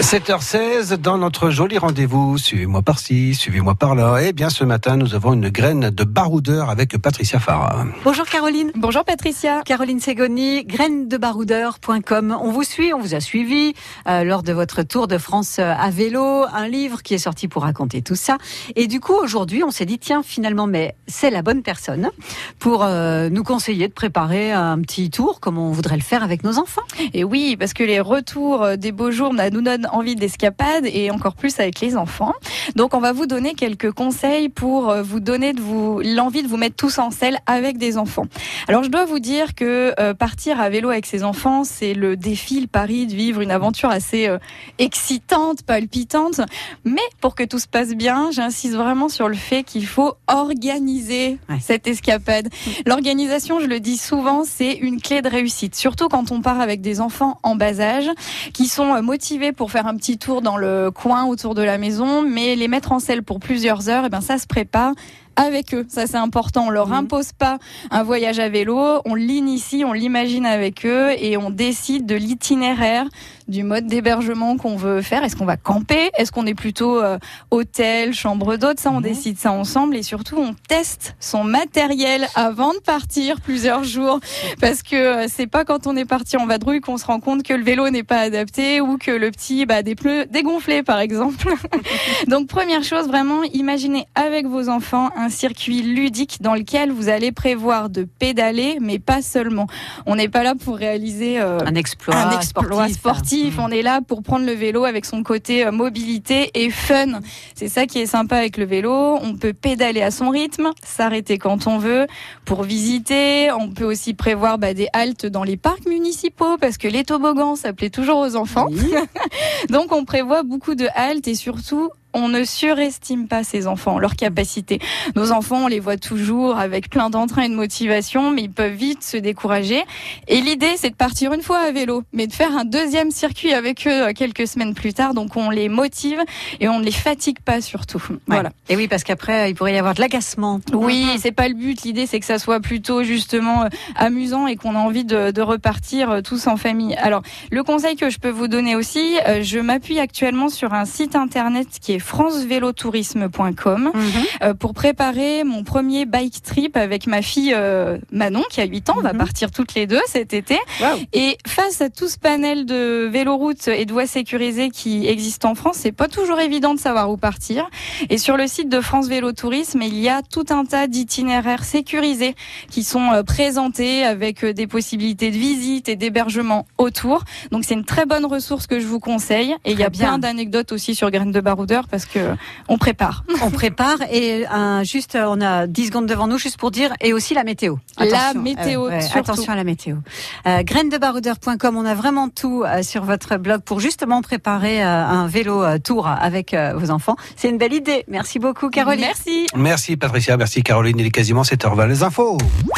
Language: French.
7h16 dans notre joli rendez-vous. Suivez-moi par-ci, suivez-moi par-là. Et bien ce matin, nous avons une graine de baroudeur avec Patricia Farah. Bonjour Caroline. Bonjour Patricia. Caroline Ségoni, grainedebaroudeur.com. On vous suit, on vous a suivi euh, lors de votre tour de France euh, à vélo, un livre qui est sorti pour raconter tout ça. Et du coup, aujourd'hui, on s'est dit, tiens, finalement, mais c'est la bonne personne pour euh, nous conseiller de préparer un petit tour comme on voudrait le faire avec nos enfants. Et oui, parce que les retours euh, des beaux jours bah, nous donnent envie d'escapade et encore plus avec les enfants. Donc on va vous donner quelques conseils pour euh, vous donner de vous l'envie de vous mettre tous en selle avec des enfants. Alors je dois vous dire que euh, partir à vélo avec ses enfants, c'est le défi, le pari de vivre une aventure assez euh, excitante, palpitante. Mais pour que tout se passe bien, j'insiste vraiment sur le fait qu'il faut organiser Ouais. cette escapade. L'organisation, je le dis souvent, c'est une clé de réussite, surtout quand on part avec des enfants en bas âge qui sont motivés pour faire un petit tour dans le coin autour de la maison, mais les mettre en selle pour plusieurs heures, et ben ça se prépare avec eux. Ça c'est important. On leur Mhm. impose pas un voyage à vélo, on l'initie, on l'imagine avec eux et on décide de l'itinéraire, du mode d'hébergement qu'on veut faire. Est-ce qu'on va camper? Est-ce qu'on est plutôt euh, hôtel, chambre d'hôte? Ça on Mhm. décide ça ensemble et surtout on teste son matériel avant de partir plusieurs jours parce que euh, c'est pas quand on est parti en vadrouille qu'on se rend compte que le vélo n'est pas adapté ou que le petit bah, des pneus dégonflés par exemple. Donc première chose, vraiment, imaginez avec vos enfants un circuit ludique dans lequel vous allez prévoir de pédaler, mais pas seulement. On n'est pas là pour réaliser euh, Un exploit, un exploit sportif. sportif. Mhm. On est là pour prendre le vélo avec son côté euh, mobilité et fun. C'est ça qui est sympa avec le vélo. On peut pédaler à son rythme, s'arrêter quand on veut pour visiter. On peut aussi prévoir bah, des haltes dans les parcs municipaux parce que les toboggans, ça plaît toujours aux enfants. Oui. Donc on prévoit beaucoup de haltes et surtout on ne surestime pas ces enfants, leur capacité. Nos enfants, on les voit toujours avec plein d'entrain et de motivation, mais ils peuvent vite se décourager. Et l'idée, c'est de partir une fois à vélo, mais de faire un deuxième circuit avec eux euh, quelques semaines plus tard. Donc on les motive et on ne les fatigue pas surtout. Voilà. Et oui, parce qu'après, il pourrait y avoir de l'agacement. Oui, c'est pas le but. L'idée, c'est que ça soit plutôt justement euh, amusant et qu'on a envie de, de repartir euh, tous en famille. Alors, le conseil que je peux vous donner aussi, euh, je m'appuie actuellement sur un site internet qui est francevélotourisme.com Mhm. euh, pour préparer mon premier bike trip avec ma fille euh, Manon qui a 8 ans. On va Mhm. partir toutes les deux cet été. Et face à tout ce panel de véloroutes et de voies sécurisées qui existent en France, c'est pas toujours évident de savoir où partir. Et sur le site de France Vélo Tourisme, il y a tout un tas d'itinéraires sécurisés qui sont euh, présentés avec des possibilités de visite et d'hébergement autour. Donc c'est une très bonne ressource que je vous conseille. Et il y a bien. plein d'anecdotes aussi sur Graines de Baroudeur parce que on prépare. On prépare et un, juste, euh, on a 10 secondes devant nous juste pour dire, et aussi la météo. La Attention. météo, Euh, surtout. attention à la météo. Euh, grainedebaroudeur.com, on a vraiment tout euh, sur votre blog pour justement préparer euh, un vélo euh, tour avec euh, vos enfants. C'est une belle idée. Merci beaucoup, Caroline. Merci. Merci Patricia, merci Caroline. Il est quasiment 7h20. Les infos.